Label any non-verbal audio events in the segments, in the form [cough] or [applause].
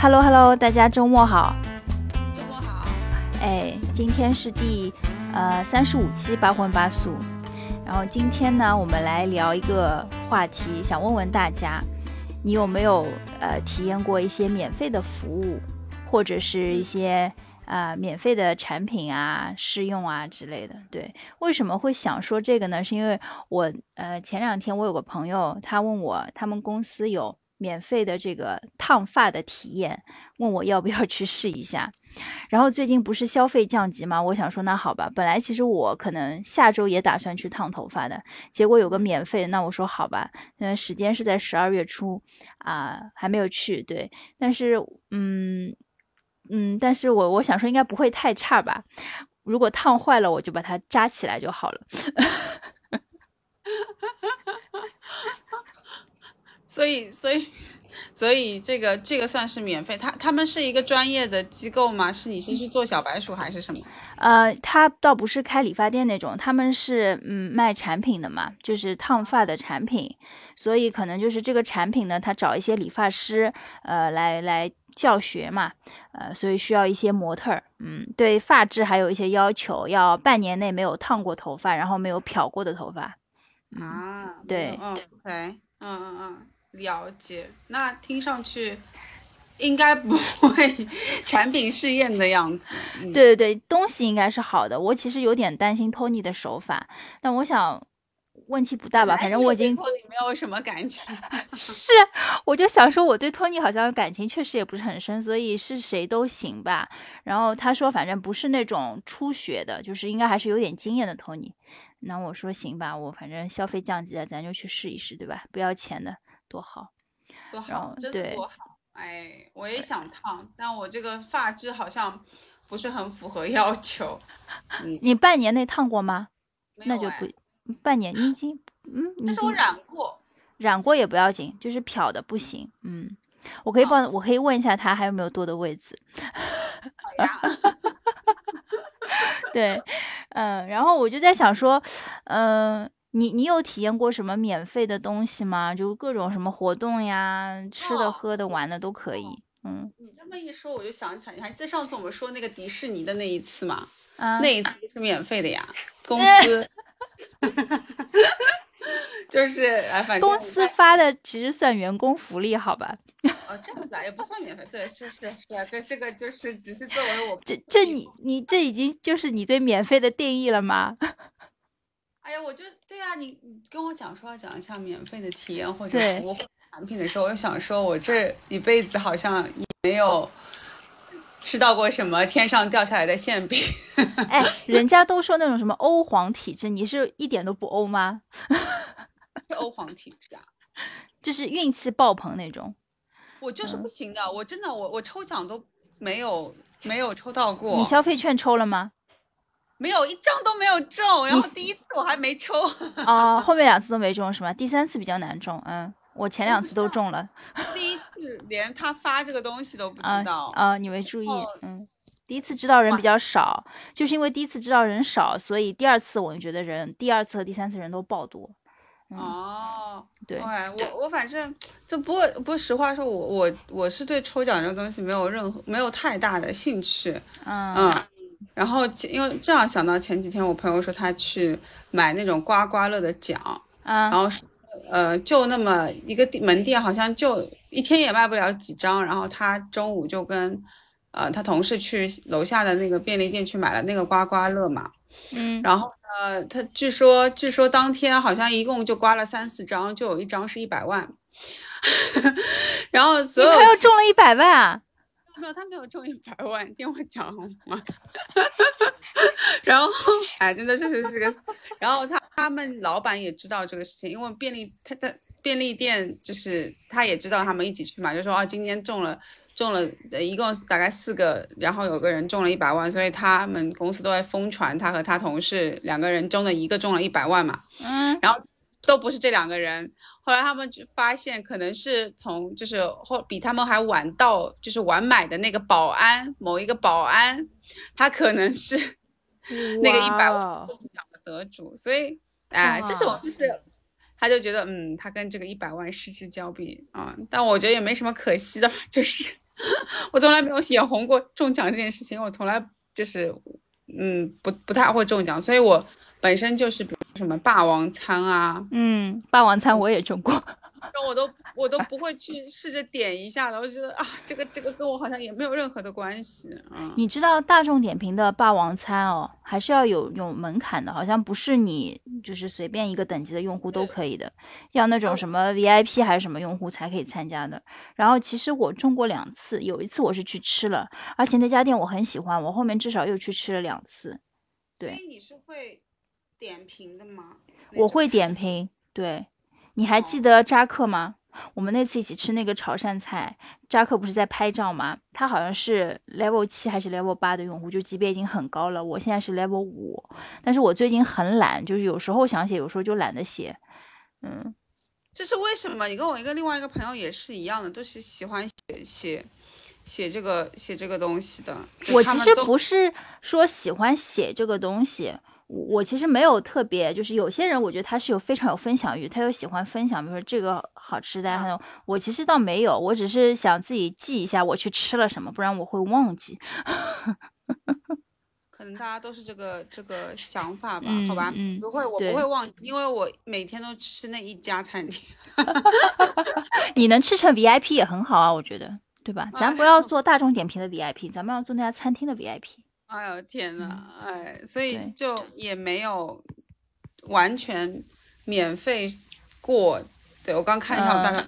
Hello Hello，大家周末好。周末好。哎，今天是第呃三十五期八荤八素，然后今天呢，我们来聊一个话题，想问问大家，你有没有呃体验过一些免费的服务，或者是一些啊免费的产品啊试用啊之类的？对，为什么会想说这个呢？是因为我呃前两天我有个朋友，他问我他们公司有。免费的这个烫发的体验，问我要不要去试一下。然后最近不是消费降级吗？我想说那好吧。本来其实我可能下周也打算去烫头发的，结果有个免费的，那我说好吧。嗯，时间是在十二月初啊，还没有去。对，但是嗯嗯，但是我我想说应该不会太差吧。如果烫坏了，我就把它扎起来就好了。[laughs] 所以，所以，所以这个这个算是免费。他他们是一个专业的机构吗？是你是去做小白鼠还是什么？呃，他倒不是开理发店那种，他们是嗯卖产品的嘛，就是烫发的产品。所以可能就是这个产品呢，他找一些理发师呃来来教学嘛，呃，所以需要一些模特儿。嗯，对发质还有一些要求，要半年内没有烫过头发，然后没有漂过的头发。啊，对，嗯，OK，嗯嗯嗯。了解，那听上去应该不会产品试验的样子。对对对，东西应该是好的。我其实有点担心托尼的手法，但我想问题不大吧？反正我已经托尼没有什么感情。[laughs] 是，我就想说，我对托尼好像感情确实也不是很深，所以是谁都行吧。然后他说，反正不是那种初学的，就是应该还是有点经验的托尼。那我说行吧，我反正消费降级了，咱就去试一试，对吧？不要钱的。多好，多好，真的多好！哎，我也想烫，但我这个发质好像不是很符合要求。你半年内烫过吗？那就不，半年你已经，嗯，但是我染过，染过也不要紧，就是漂的不行。嗯，我可以帮，我可以问一下他还有没有多的位置。[laughs] 对，嗯，然后我就在想说，嗯。你你有体验过什么免费的东西吗？就各种什么活动呀，吃的、喝的、玩的都可以。嗯，你这么一说，我就想起来，你还记得上次我们说那个迪士尼的那一次吗？啊，那一次是免费的呀，公司，[laughs] 就是哎，反正公司发的其实算员工福利，好吧？[laughs] 哦，这样子啊，也不算免费，对，是是是啊，这这个就是只是作为我这这你你这已经就是你对免费的定义了吗？哎呀，我就对啊，你你跟我讲说要讲一下免费的体验或者服务产品的时候，我就想说，我这一辈子好像也没有吃到过什么天上掉下来的馅饼。哎，人家都说那种什么欧皇体质，你是一点都不欧吗？是欧皇体质啊，[laughs] 就是运气爆棚那种。我就是不行的，我真的我我抽奖都没有没有抽到过。你消费券抽了吗？没有一张都没有中，然后第一次我还没抽啊，后面两次都没中是吗？第三次比较难中，嗯，我前两次都中了。第一次连他发这个东西都不知道啊，你没注意，嗯，第一次知道人比较少，就是因为第一次知道人少，所以第二次我就觉得人，第二次和第三次人都爆多。哦，对，我我反正就不过不过实话说，我我我是对抽奖这个东西没有任何没有太大的兴趣，嗯。然后，因为这样想到前几天，我朋友说他去买那种刮刮乐的奖，然后呃，就那么一个门店，好像就一天也卖不了几张。然后他中午就跟呃他同事去楼下的那个便利店去买了那个刮刮乐嘛，嗯，然后呢，他据说据说当天好像一共就刮了三四张，就有一张是一百万，[laughs] 然后所有他又中了一百万啊。没有，他没有中一百万，听我讲嘛。[laughs] 然后，哎，真的就是这个。然后他他们老板也知道这个事情，因为便利他的便利店就是他也知道他们一起去嘛，就说啊，今天中了中了，一共大概四个，然后有个人中了一百万，所以他们公司都在疯传他和他同事两个人中的一个中了一百万嘛。嗯。然后都不是这两个人。后来他们就发现，可能是从就是后比他们还晚到，就是晚买的那个保安，某一个保安，他可能是 [laughs] 那个一百万中奖的得主，所以哎，这种就是他就觉得，嗯，他跟这个一百万失之交臂啊。但我觉得也没什么可惜的，[laughs] 就是我从来没有眼红过中奖这件事情，我从来就是嗯不不太会中奖，所以我本身就是比如什么霸王餐啊，嗯，霸王餐我也中过。[laughs] 那我都我都不会去试着点一下的，我觉得啊，这个这个跟我好像也没有任何的关系。嗯，你知道大众点评的霸王餐哦，还是要有有门槛的，好像不是你就是随便一个等级的用户都可以的，要那种什么 VIP 还是什么用户才可以参加的。然后其实我中过两次，有一次我是去吃了，而且那家店我很喜欢，我后面至少又去吃了两次。对，所以你是会点评的吗？我会点评，对。你还记得扎克吗？我们那次一起吃那个潮汕菜，扎克不是在拍照吗？他好像是 level 七还是 level 八的用户，就级别已经很高了。我现在是 level 五，但是我最近很懒，就是有时候想写，有时候就懒得写。嗯，这是为什么？你跟我一个另外一个朋友也是一样的，都是喜欢写写写这个写这个东西的。我其实不是说喜欢写这个东西。我其实没有特别，就是有些人我觉得他是有非常有分享欲，他又喜欢分享，比如说这个好吃的，还有我其实倒没有，我只是想自己记一下我去吃了什么，不然我会忘记。[laughs] 可能大家都是这个这个想法吧，好吧？嗯不会，我不会忘记，因为我每天都吃那一家餐厅。[laughs] 你能吃成 VIP 也很好啊，我觉得，对吧？咱不要 [laughs] 做大众点评的 VIP，咱们要做那家餐厅的 VIP。哎呦天呐，哎，所以就也没有完全免费过。对我刚看一下，我大概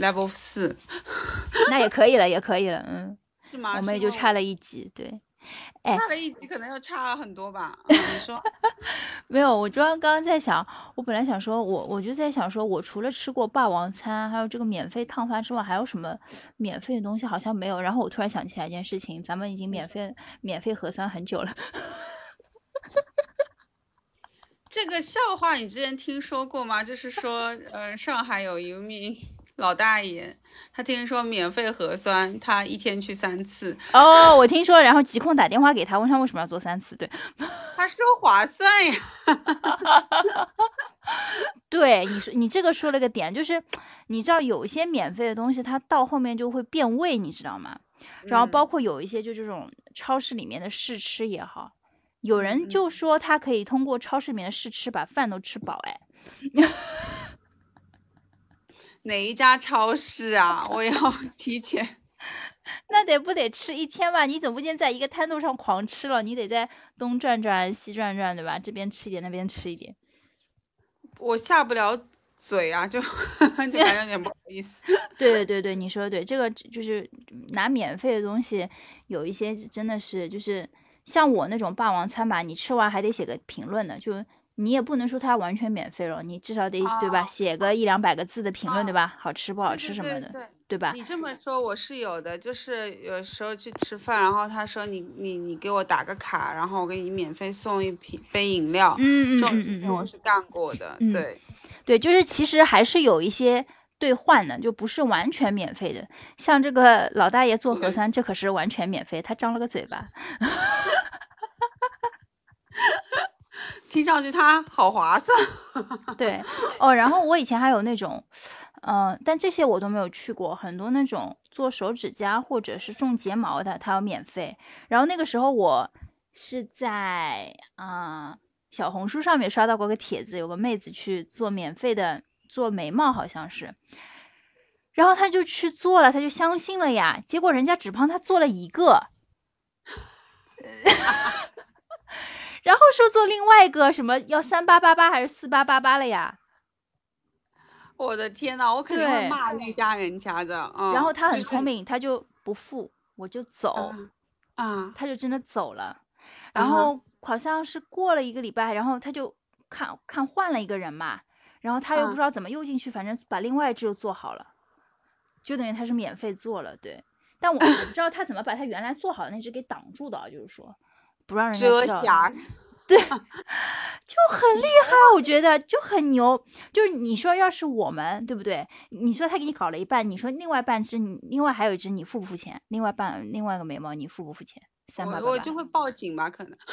level 四，[laughs] 那也可以了，也可以了，嗯，是吗？我们也就差了一级，对。差了一级，可能要差很多吧？[laughs] 你说没有？我刚刚刚在想，我本来想说，我我就在想说，我除了吃过霸王餐，还有这个免费烫发之外，还有什么免费的东西？好像没有。然后我突然想起来一件事情，咱们已经免费免费核酸很久了。[laughs] 这个笑话你之前听说过吗？就是说，呃，上海有一名。老大爷，他听说免费核酸，他一天去三次。哦，我听说，然后疾控打电话给他，问他为什么要做三次。对，他说划算呀。对，你说你这个说了个点，就是你知道有一些免费的东西，它到后面就会变味，你知道吗？然后包括有一些就这种超市里面的试吃也好，有人就说他可以通过超市里面的试吃把饭都吃饱，哎。[laughs] 哪一家超市啊？我要 [laughs] 提前，[laughs] 那得不得吃一天吧？你总不见在一个摊头上狂吃了，你得在东转转西转转，对吧？这边吃一点，那边吃一点，我下不了嘴啊，就 [laughs] 就感觉有点不好意思。对对对对，你说的对，这个就是拿免费的东西，有一些真的是就是像我那种霸王餐吧，你吃完还得写个评论呢，就。你也不能说它完全免费了，你至少得对吧？写个一两百个字的评论，对吧？好吃不好吃什么的，对吧？你这么说我是有的，就是有时候去吃饭，然后他说你你你给我打个卡，然后我给你免费送一瓶杯饮料，嗯嗯嗯嗯，我是干过的，对对，就是其实还是有一些兑换的，就不是完全免费的。像这个老大爷做核酸，这可是完全免费，他张了个嘴巴。[laughs] 听上去它好划算，[laughs] 对哦。然后我以前还有那种，嗯，但这些我都没有去过。很多那种做手指甲或者是种睫毛的，它要免费。然后那个时候我是在啊小红书上面刷到过个帖子，有个妹子去做免费的做眉毛，好像是，然后她就去做了，她就相信了呀。结果人家只帮她做了一个。[laughs] 然后说做另外一个什么要三八八八还是四八八八了呀？我的天呐，我肯定会骂那家人家的。然后他很聪明，他就不付，我就走啊，他就真的走了。然后好像是过了一个礼拜，然后他就看看换了一个人嘛，然后他又不知道怎么又进去，反正把另外一只又做好了，就等于他是免费做了。对，但我我不知道他怎么把他原来做好的那只给挡住的，就是说。不让人家知道，对，就很厉害，我觉得就很牛。就是你说，要是我们，对不对？你说他给你搞了一半，你说另外半只，你另外还有一只，你付不付钱？另外半另外一个眉毛，你付不付钱？三百我我就会报警吧，可能。[laughs]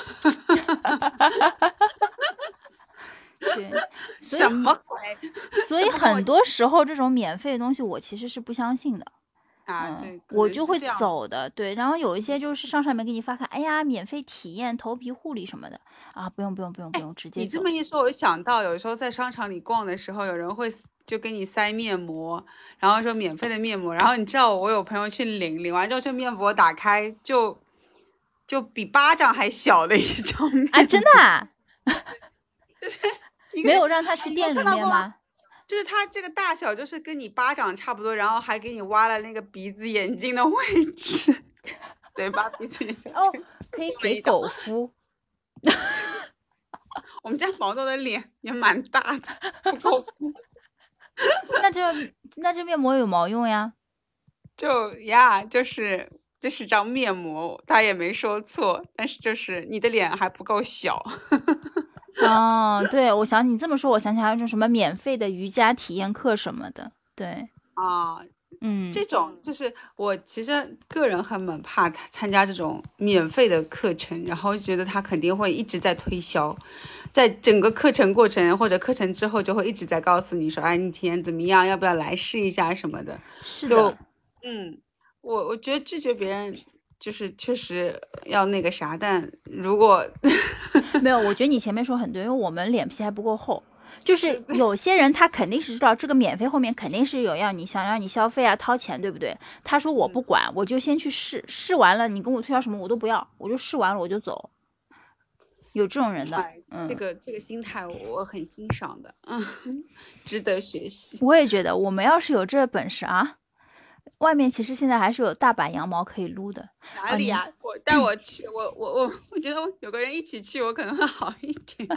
[laughs] 对，什么鬼？所以很多时候这种免费的东西，我其实是不相信的。啊，对，我就会走的，对。然后有一些就是商场里面给你发卡，哎呀，免费体验头皮护理什么的啊，不用不用不用不用，直接。你这么一说，我就想到有时候在商场里逛的时候，有人会就给你塞面膜，然后说免费的面膜，然后你知道我有朋友去领，领完之后这面膜打开就就比巴掌还小的一张啊，真的，[laughs] 就是没有让他去店里面吗？就是它这个大小，就是跟你巴掌差不多，然后还给你挖了那个鼻子、眼睛的 [laughs] 位置，嘴巴、鼻子、眼睛。[laughs] 哦，可以给狗敷。[laughs] 我们家毛豆的脸也蛮大的，敷。那这那这面膜有毛用呀？就呀，就是这是张面膜，他也没说错，但是就是你的脸还不够小。哦，对，我想你这么说，我想起来那种什么免费的瑜伽体验课什么的，对，啊，嗯，这种就是我其实个人很蛮怕参加这种免费的课程，然后觉得他肯定会一直在推销，在整个课程过程或者课程之后就会一直在告诉你说，哎，你体验怎么样，要不要来试一下什么的，是。的，嗯，我我觉得拒绝别人。就是确实要那个啥，但如果 [laughs] 没有，我觉得你前面说很多，因为我们脸皮还不够厚。就是有些人他肯定是知道这个免费后面肯定是有要你想让你消费啊掏钱，对不对？他说我不管，我就先去试试完了，你跟我推销什么我都不要，我就试完了我就走。有这种人的，嗯，这个这个心态我很欣赏的，嗯，[laughs] 值得学习。我也觉得，我们要是有这本事啊。外面其实现在还是有大把羊毛可以撸的。哪里呀？我 [clears throat] 带我去，我我我我觉得有个人一起去，我可能会好一点。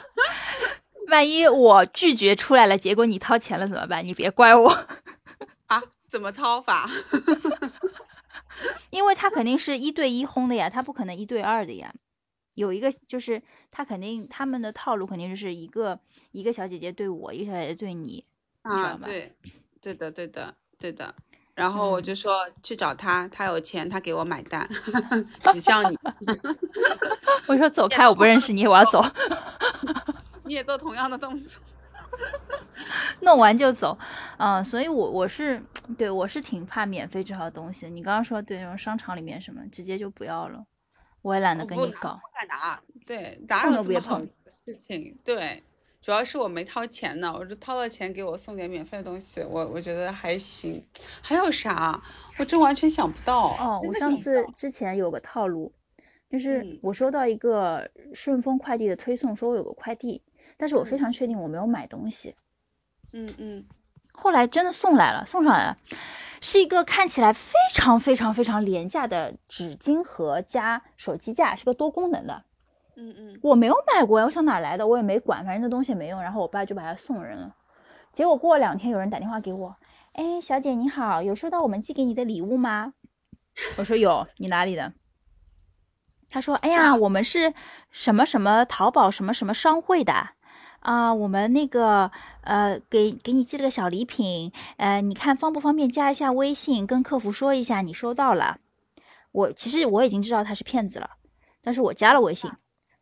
[laughs] 万一我拒绝出来了，结果你掏钱了怎么办？你别怪我。[laughs] 啊？怎么掏法？[laughs] 因为他肯定是一对一轰的呀，他不可能一对二的呀。有一个就是他肯定他们的套路肯定就是一个一个小姐姐对我，一个小姐姐对你，啊，对，对的，对的，对的。然后我就说去找他，他有钱，他给我买单，[laughs] 指向你。[laughs] 我说走开，我不认识你，我要走。[laughs] 你也做同样的动作，弄完就走。嗯，所以我我是对我是挺怕免费这套东西的。你刚刚说对那种商场里面什么，直接就不要了，我也懒得跟你搞。不敢拿，对，哪有这么好的事情？对。主要是我没掏钱呢，我就掏了钱给我送点免费的东西，我我觉得还行。还有啥？我真完全想不到。哦，我上次之前有个套路，就是我收到一个顺丰快递的推送，说我有个快递，但是我非常确定我没有买东西。嗯嗯。后来真的送来了，送上来了，是一个看起来非常非常非常廉价的纸巾盒加手机架，是个多功能的。嗯嗯，我没有买过呀，我想哪来的，我也没管，反正这东西也没用。然后我爸就把它送人了。结果过了两天，有人打电话给我，哎，小姐你好，有收到我们寄给你的礼物吗？我说有，你哪里的？他说，哎呀，我们是什么什么淘宝什么什么商会的啊，我们那个呃，给给你寄了个小礼品，呃，你看方不方便加一下微信，跟客服说一下你收到了。我其实我已经知道他是骗子了，但是我加了微信。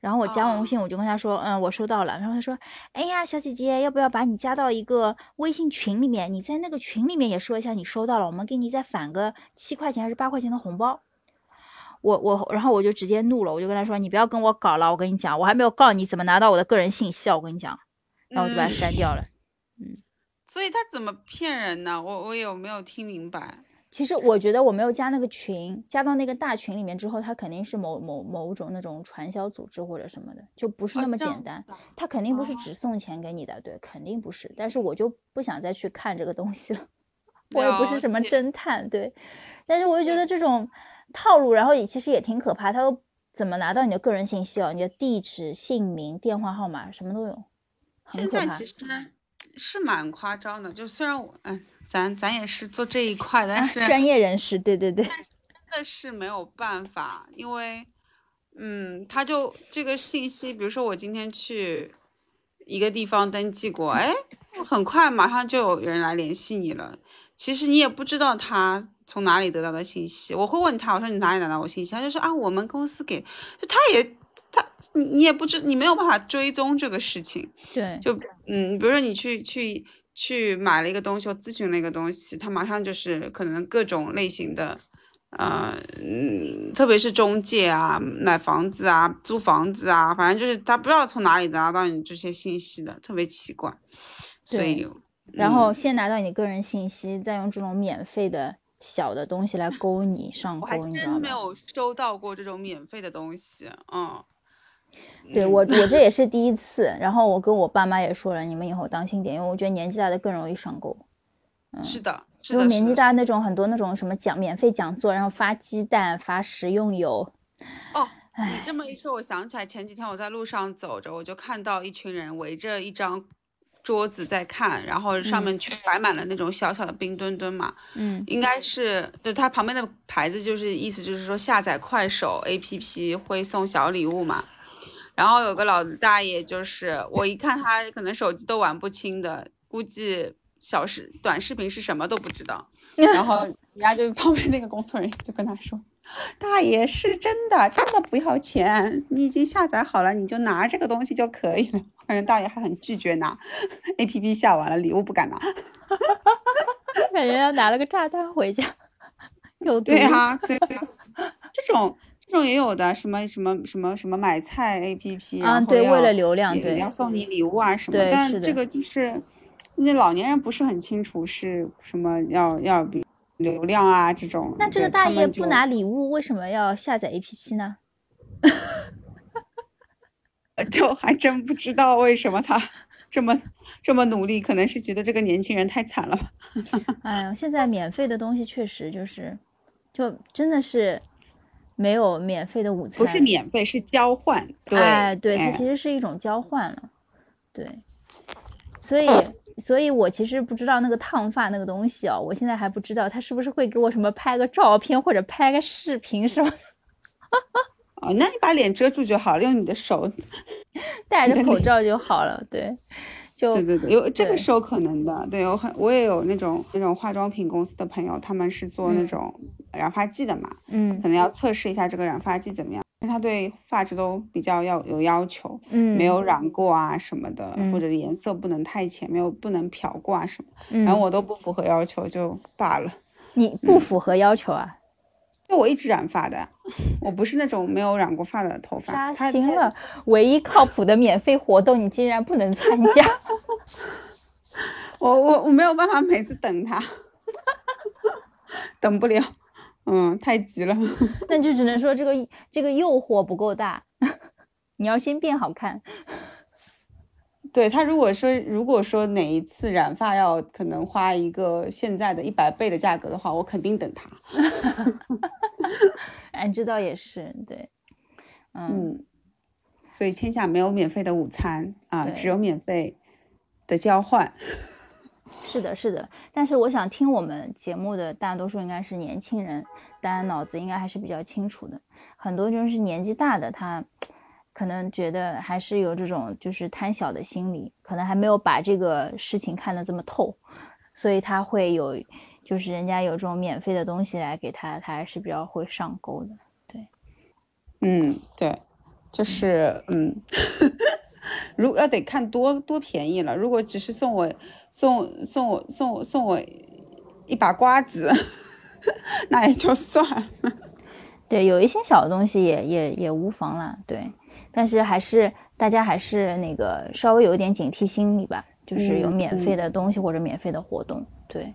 然后我加完微信，我就跟他说，嗯，我收到了。然后他说，哎呀，小姐姐，要不要把你加到一个微信群里面？你在那个群里面也说一下你收到了，我们给你再返个七块钱还是八块钱的红包。我我，然后我就直接怒了，我就跟他说，你不要跟我搞了，我跟你讲，我还没有告你怎么拿到我的个人信息啊，我跟你讲。然后我就把他删掉了。嗯。所以他怎么骗人呢？我我有没有听明白？其实我觉得我没有加那个群，加到那个大群里面之后，他肯定是某某某种那种传销组织或者什么的，就不是那么简单。他肯定不是只送钱给你的，对，肯定不是。但是我就不想再去看这个东西了，我也不是什么侦探，对。但是我就觉得这种套路，然后也其实也挺可怕。他都怎么拿到你的个人信息哦？你的地址、姓名、电话号码什么都有，现在其实是蛮夸张的，就虽然我嗯。咱咱也是做这一块，但是专业人士，对对对，真的是没有办法，因为，嗯，他就这个信息，比如说我今天去一个地方登记过，哎，很快马上就有人来联系你了，其实你也不知道他从哪里得到的信息，我会问他，我说你哪里拿到我信息，他就说啊，我们公司给，就他也他你你也不知你没有办法追踪这个事情，对，就嗯，比如说你去去。去买了一个东西或咨询了一个东西，他马上就是可能各种类型的，呃，嗯，特别是中介啊，买房子啊，租房子啊，反正就是他不知道从哪里拿到你这些信息的，特别奇怪。所以，然后先拿到你个人信息，再用这种免费的小的东西来勾你上钩，你知道吗？真没有收到过这种免费的东西，嗯。对我，我这也是第一次。然后我跟我爸妈也说了，你们以后当心点，因为我觉得年纪大的更容易上钩。嗯，是的，因为年纪大那种很多那种什么讲免费讲座，然后发鸡蛋、发食用油。哦，你这么一说，我想起来前几天我在路上走着，我就看到一群人围着一张桌子在看，然后上面全摆满了那种小小的冰墩墩嘛。嗯，应该是，就它旁边的牌子就是意思就是说下载快手 APP 会送小礼物嘛。然后有个老大爷，就是我一看他可能手机都玩不清的，估计小视短视频是什么都不知道。[laughs] 然后人家就 [laughs] 旁边那个工作人员就跟他说：“大爷是真的，真的不要钱，你已经下载好了，你就拿这个东西就可以了。”反正大爷还很拒绝拿，APP 下完了，礼物不敢拿，[laughs] 感觉要拿了个炸弹回家。有对啊，对啊，这种。这种也有的，什么什么什么什么买菜 A P P，啊，对，为了流量，对，要送你礼物啊什么，但这个就是那老年人不是很清楚是什么要要比流量啊这种。那这个大爷不拿礼物，为什么要下载 A P P 呢？[laughs] 就还真不知道为什么他这么这么努力，可能是觉得这个年轻人太惨了。哎呀，现在免费的东西确实就是，就真的是。没有免费的午餐，不是免费，是交换。哎，对，它其实是一种交换了。对，所以，所以我其实不知道那个烫发那个东西哦，我现在还不知道他是不是会给我什么拍个照片或者拍个视频什么。哦，那你把脸遮住就好了，用你的手戴着口罩就好了。对。就对对对，有这个是有可能的。对，我很我也有那种那种化妆品公司的朋友，他们是做那种染发剂的嘛，嗯，可能要测试一下这个染发剂怎么样，因为他对发质都比较要有要求，嗯，没有染过啊什么的，或者颜色不能太浅，没有不能漂过啊什么，然后我都不符合要求就罢了。你不符合要求啊？就我一直染发的，我不是那种没有染过发的头发。扎心了，唯一靠谱的免费活动你竟然不能参加。[laughs] 我我我没有办法每次等他，[laughs] 等不了，嗯，太急了。[laughs] 那就只能说这个这个诱惑不够大，[laughs] 你要先变好看。[laughs] 对他，如果说如果说哪一次染发要可能花一个现在的一百倍的价格的话，我肯定等他。哎，这倒也是，对，嗯，所以天下没有免费的午餐啊，只有免费的交换。是的，是的。但是我想听我们节目的大多数应该是年轻人，大家脑子应该还是比较清楚的。很多就是年纪大的他。可能觉得还是有这种就是贪小的心理，可能还没有把这个事情看得这么透，所以他会有，就是人家有这种免费的东西来给他，他还是比较会上钩的。对，嗯，对，就是嗯，如果要得看多多便宜了，如果只是送我送送我送我送我一把瓜子，[laughs] 那也就算了。对，有一些小的东西也也也无妨啦。对。但是还是大家还是那个稍微有一点警惕心理吧，就是有免费的东西或者免费的活动，对，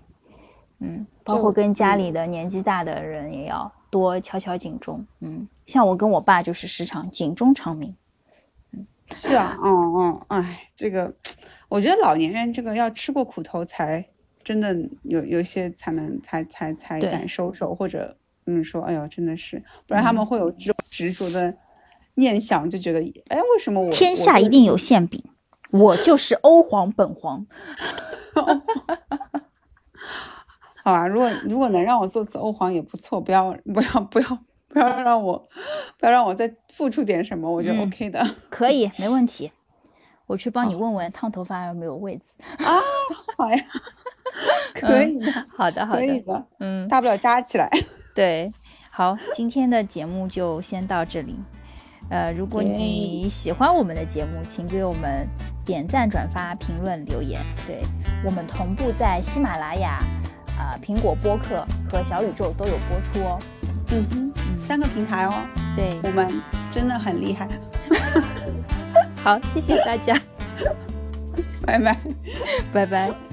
嗯，包括跟家里的年纪大的人也要多敲敲警钟，嗯，像我跟我爸就是时常警钟长鸣，嗯，是啊，嗯嗯，哎，这个我觉得老年人这个要吃过苦头才真的有有些才能才才才敢收手，或者嗯说哎呦真的是，不然他们会有这种执着的。念想就觉得，哎，为什么我天下一定有馅饼？我就是欧皇本皇。[laughs] 好啊，如果如果能让我做次欧皇也不错，不要不要不要不要让我不要让我再付出点什么，我觉得 OK 的。可以，没问题。我去帮你问问烫头发有没有位子啊？好呀，[laughs] 可以的，好的好的，可以的，嗯，大不了扎起来。[laughs] 对，好，今天的节目就先到这里。呃，如果你喜欢我们的节目，请给我们点赞、转发、评论、留言。对我们同步在喜马拉雅、啊苹果播客和小宇宙都有播出哦。嗯哼，三个平台哦。对，我们真的很厉害。[laughs] 好，谢谢大家，[laughs] 拜拜，拜拜。